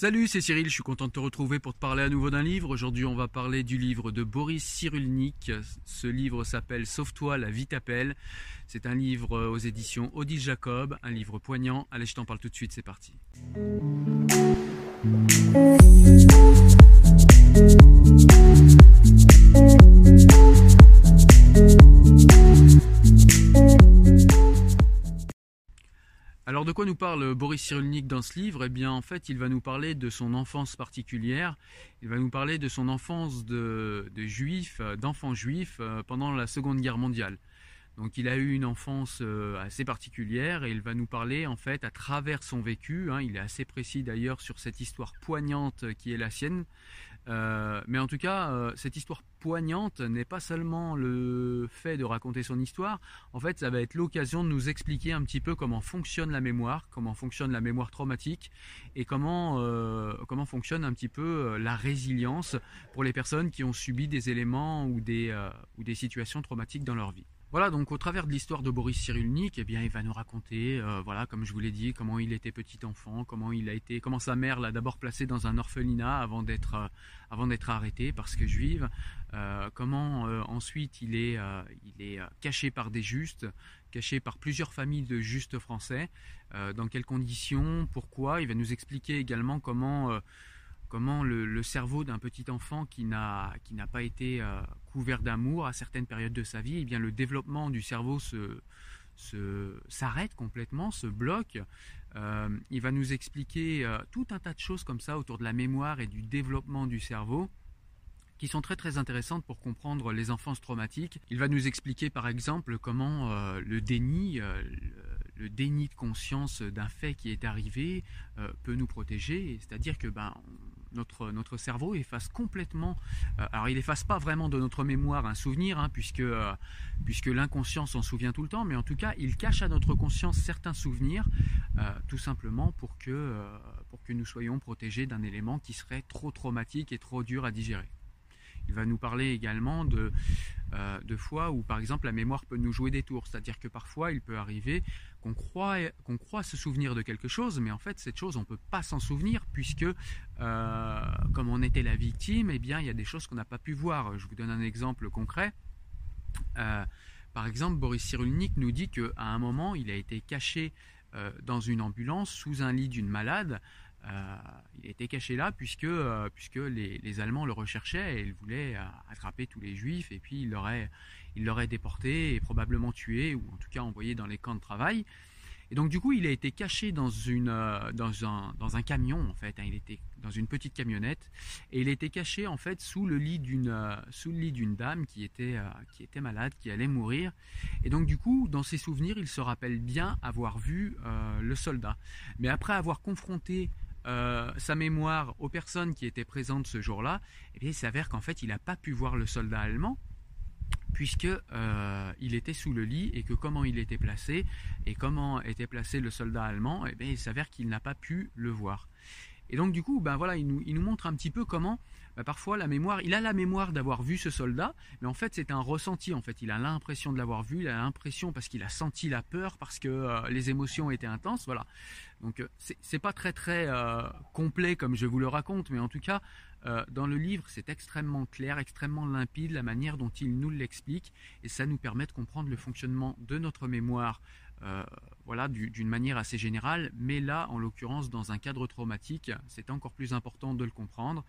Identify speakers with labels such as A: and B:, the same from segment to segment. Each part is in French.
A: Salut, c'est Cyril, je suis content de te retrouver pour te parler à nouveau d'un livre. Aujourd'hui, on va parler du livre de Boris Cyrulnik. Ce livre s'appelle Sauve-toi, la vie t'appelle. C'est un livre aux éditions Odile Jacob, un livre poignant. Allez, je t'en parle tout de suite, c'est parti. Parle Boris Cyrulnik dans ce livre Eh bien en fait il va nous parler de son enfance particulière, il va nous parler de son enfance de, juif, euh, d'enfant juif euh, pendant la Seconde Guerre mondiale. Donc il a eu une enfance euh, assez particulière et il va nous parler en fait à travers son vécu, hein. il est assez précis d'ailleurs sur cette histoire poignante qui est la sienne, euh, mais en tout cas, euh, cette histoire poignante n'est pas seulement le fait de raconter son histoire, en fait ça va être l'occasion de nous expliquer un petit peu comment fonctionne la mémoire, comment fonctionne la mémoire traumatique et comment, euh, fonctionne un petit peu la résilience pour les personnes qui ont subi des éléments ou des, ou des situations traumatiques dans leur vie. Voilà, donc au travers de l'histoire de Boris Cyrulnik, eh bien, il va nous raconter, euh, voilà, comme je vous l'ai dit, comment il était petit enfant, comment il a été, comment sa mère l'a d'abord placé dans un orphelinat avant d'être, euh, avant d'être arrêté parce que juive, euh, comment ensuite il est, il est caché par des justes, caché par plusieurs familles de justes français, dans quelles conditions, pourquoi. Il va nous expliquer également comment comment le, cerveau d'un petit enfant qui n'a pas été euh, couvert d'amour à certaines périodes de sa vie, eh bien le développement du cerveau s'arrête complètement, se bloque. Euh, il va nous expliquer euh, tout un tas de choses comme ça autour de la mémoire et du développement du cerveau qui sont très très intéressantes pour comprendre les enfances traumatiques. Il va nous expliquer par exemple comment le déni, le déni de conscience d'un fait qui est arrivé peut nous protéger, c'est-à-dire que ben, notre, notre cerveau efface complètement, euh, alors il efface pas vraiment de notre mémoire un souvenir, hein, puisque, euh, puisque l'inconscient s'en souvient tout le temps, mais en tout cas il cache à notre conscience certains souvenirs, euh, tout simplement pour que, pour que nous soyons protégés d'un élément qui serait trop traumatique et trop dur à digérer. Il va nous parler également de, euh, de fois où, par exemple, la mémoire peut nous jouer des tours. C'est-à-dire que parfois, il peut arriver qu'on croit, se souvenir de quelque chose, mais en fait, cette chose, on ne peut pas s'en souvenir, puisque, euh, comme on était la victime, eh bien, il y a des choses qu'on n'a pas pu voir. Je vous donne un exemple concret. Euh, par exemple, Boris Cyrulnik nous dit qu'à un moment, il a été caché dans une ambulance sous un lit d'une malade il était caché là puisque, euh, puisque les, Allemands le recherchaient et ils voulaient euh, attraper tous les Juifs et puis ils l'auraient, déporté et probablement tué ou en tout cas envoyé dans les camps de travail. Et donc du coup, il a été caché dans, une, dans, un, dans un camion en fait. Hein. il était dans une petite camionnette et il était caché en fait sous le lit d'une sous dame qui était qui était malade, qui allait mourir. Et donc du coup, dans ses souvenirs, il se rappelle bien avoir vu le soldat. Mais après avoir confronté euh, sa mémoire aux personnes qui étaient présentes ce jour-là, eh il s'avère qu'en fait, il n'a pas pu voir le soldat allemand puisque euh, il était sous le lit et que comment il était placé et comment était placé le soldat allemand, eh il s'avère qu'il n'a pas pu le voir. Et donc du coup, ben voilà, il nous, montre un petit peu comment ben, parfois la mémoire, il a la mémoire d'avoir vu ce soldat, mais en fait c'est un ressenti. En fait, il a l'impression de l'avoir vu, il a l'impression parce qu'il a senti la peur, parce que euh, les émotions étaient intenses, voilà. Donc euh, c'est pas très très euh, complet comme je vous le raconte, mais en tout cas dans le livre c'est extrêmement clair, extrêmement limpide la manière dont il nous l'explique, et ça nous permet de comprendre le fonctionnement de notre mémoire euh, voilà, d'une manière assez générale, mais là, en l'occurrence, dans un cadre traumatique, c'est encore plus important de le comprendre.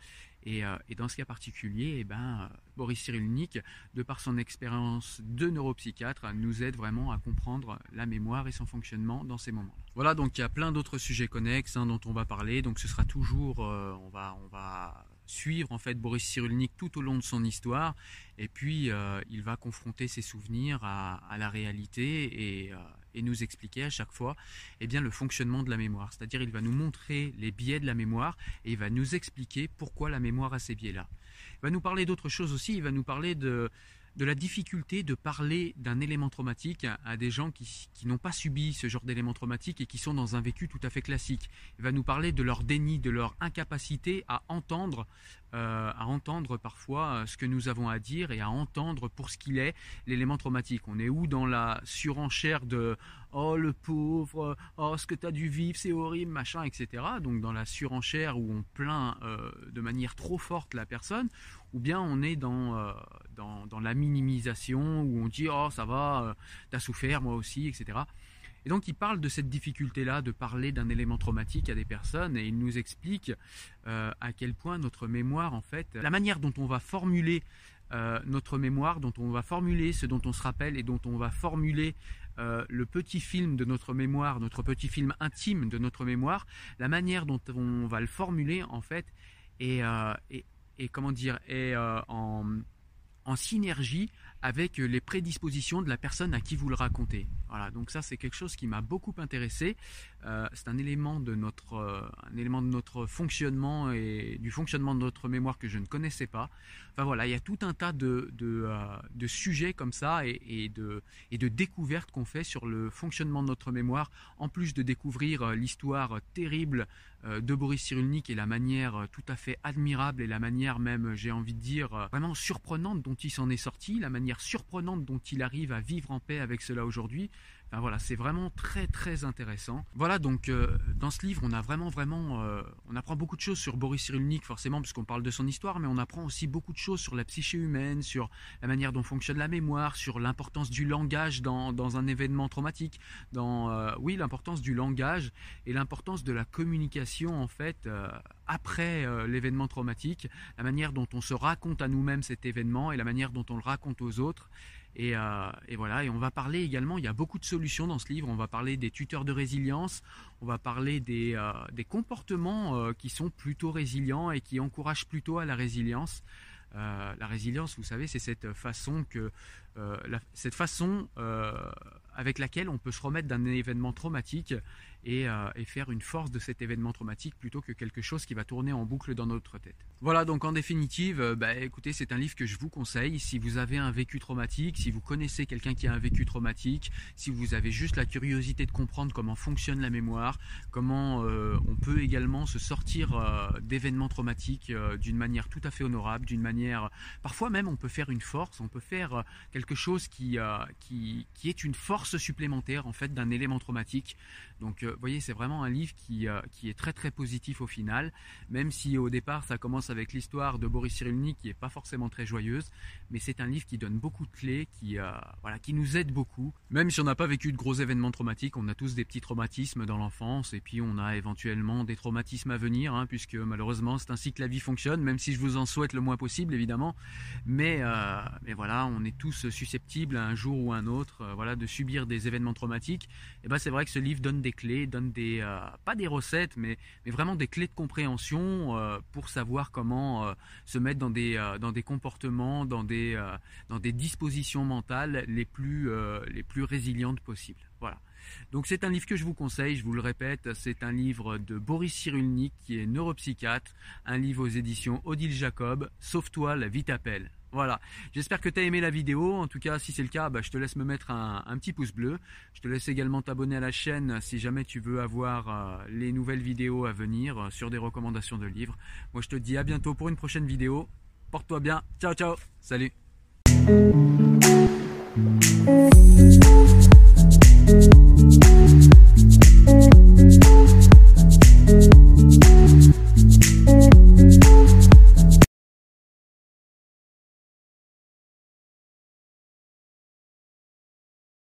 A: Et, euh, dans ce cas particulier, eh ben, euh, Boris Cyrulnik, de par son expérience de neuropsychiatre, nous aide vraiment à comprendre la mémoire et son fonctionnement dans ces moments. Voilà, donc il y a plein d'autres sujets connexes hein, dont on va parler. Donc ce sera toujours, on va, on va suivre en fait Boris Cyrulnik tout au long de son histoire et puis il va confronter ses souvenirs à, la réalité euh, et, nous expliquer à chaque fois eh bien, le fonctionnement de la mémoire. C'est-à-dire il va nous montrer les biais de la mémoire et il va nous expliquer pourquoi la mémoire a ces biais-là. Il va nous parler d'autres choses aussi, il va nous parler de, de la difficulté de parler d'un élément traumatique à des gens qui, n'ont pas subi ce genre d'élément traumatique et qui sont dans un vécu tout à fait classique. Il va nous parler de leur déni, de leur incapacité à entendre euh, à entendre parfois euh, ce que nous avons à dire et à entendre pour ce qu'il est l'élément traumatique. On est où dans la surenchère de oh le pauvre, oh ce que tu as dû vivre, c'est horrible, machin, etc. Donc dans la surenchère où on plaint euh, de manière trop forte la personne, ou bien on est dans, dans, dans, la minimisation où on dit oh ça va, t'as souffert, moi aussi, etc. Et donc il parle de cette difficulté-là de parler d'un élément traumatique à des personnes et il nous explique euh, à quel point notre mémoire, en fait, la manière dont on va formuler euh, notre mémoire, dont on va formuler ce dont on se rappelle et dont on va formuler euh, le petit film de notre mémoire, notre petit film intime de notre mémoire, la manière dont on va le formuler, en fait, et, comment dire, est en, en synergie avec les prédispositions de la personne à qui vous le racontez. Voilà, donc ça c'est quelque chose qui m'a beaucoup intéressé. Euh, c'est un élément de notre, euh, un élément de notre fonctionnement et du fonctionnement de notre mémoire que je ne connaissais pas. Enfin voilà, il y a tout un tas de, de, euh, sujets comme ça et, de, et de découvertes qu'on fait sur le fonctionnement de notre mémoire, en plus de découvrir l'histoire terrible de Boris Cyrulnik et la manière tout à fait admirable et la manière même, j'ai envie de dire, vraiment surprenante dont il s'en est sorti, la manière surprenante dont il arrive à vivre en paix avec cela aujourd'hui voilà, c'est vraiment très très intéressant. Voilà, donc euh, dans ce livre, on a vraiment vraiment, euh, on apprend beaucoup de choses sur Boris Cyrulnik forcément puisqu'on parle de son histoire, mais on apprend aussi beaucoup de choses sur la psyché humaine, sur la manière dont fonctionne la mémoire, sur l'importance du langage dans, dans, un événement traumatique, dans euh, oui l'importance du langage et l'importance de la communication en fait après l'événement traumatique, la manière dont on se raconte à nous-mêmes cet événement et la manière dont on le raconte aux autres. Euh, et, voilà, et on va parler également, il y a beaucoup de solutions dans ce livre, on va parler des tuteurs de résilience, on va parler des, euh, comportements euh, qui sont plutôt résilients et qui encouragent plutôt à la résilience. la résilience, vous savez, c'est cette façon que cette façon avec laquelle on peut se remettre d'un événement traumatique euh, et, faire une force de cet événement traumatique plutôt que quelque chose qui va tourner en boucle dans notre tête. Voilà, donc en définitive, euh, bah, écoutez, c'est un livre que je vous conseille. Si vous avez un vécu traumatique, si vous connaissez quelqu'un qui a un vécu traumatique, si vous avez juste la curiosité de comprendre comment fonctionne la mémoire, comment euh, on peut également se sortir d'événements traumatiques d'une manière tout à fait honorable, d'une manière... Parfois même, on peut faire une force, on peut faire quelque chose qui, qui, qui est une force supplémentaire en fait d'un élément traumatique. Donc vous voyez, c'est vraiment un livre qui, euh, qui est très très positif au final, même si au départ ça commence avec l'histoire de Boris Cyrulnik qui n'est pas forcément très joyeuse, mais c'est un livre qui donne beaucoup de clés, qui, euh, voilà, qui nous aide beaucoup. Même si on n'a pas vécu de gros événements traumatiques, on a tous des petits traumatismes dans l'enfance, et puis on a éventuellement des traumatismes à venir, hein, puisque malheureusement c'est ainsi que la vie fonctionne, même si je vous en souhaite le moins possible évidemment, mais, euh, mais voilà, on est tous susceptibles un jour ou un autre voilà, de subir des événements traumatiques. Et ben c'est vrai que ce livre donne des clés donne euh, pas des recettes, mais, vraiment des clés de compréhension euh, pour savoir comment euh, se mettre dans des, comportements, dans des, dans des dispositions mentales les plus, les plus résilientes possibles. Voilà. Donc c'est un livre que je vous conseille, je vous le répète, c'est un livre de Boris Cyrulnik qui est neuropsychiatre, un livre aux éditions Odile Jacob, Sauve-toi, la vie t'appelle. Voilà, j'espère que tu as aimé la vidéo. En tout cas, si c'est le cas, bah, je te laisse me mettre un, petit pouce bleu. Je te laisse également t'abonner à la chaîne si jamais tu veux avoir euh, les nouvelles vidéos à venir euh, sur des recommandations de livres. Moi, je te dis à bientôt pour une prochaine vidéo. Porte-toi bien. Ciao, ciao. Salut.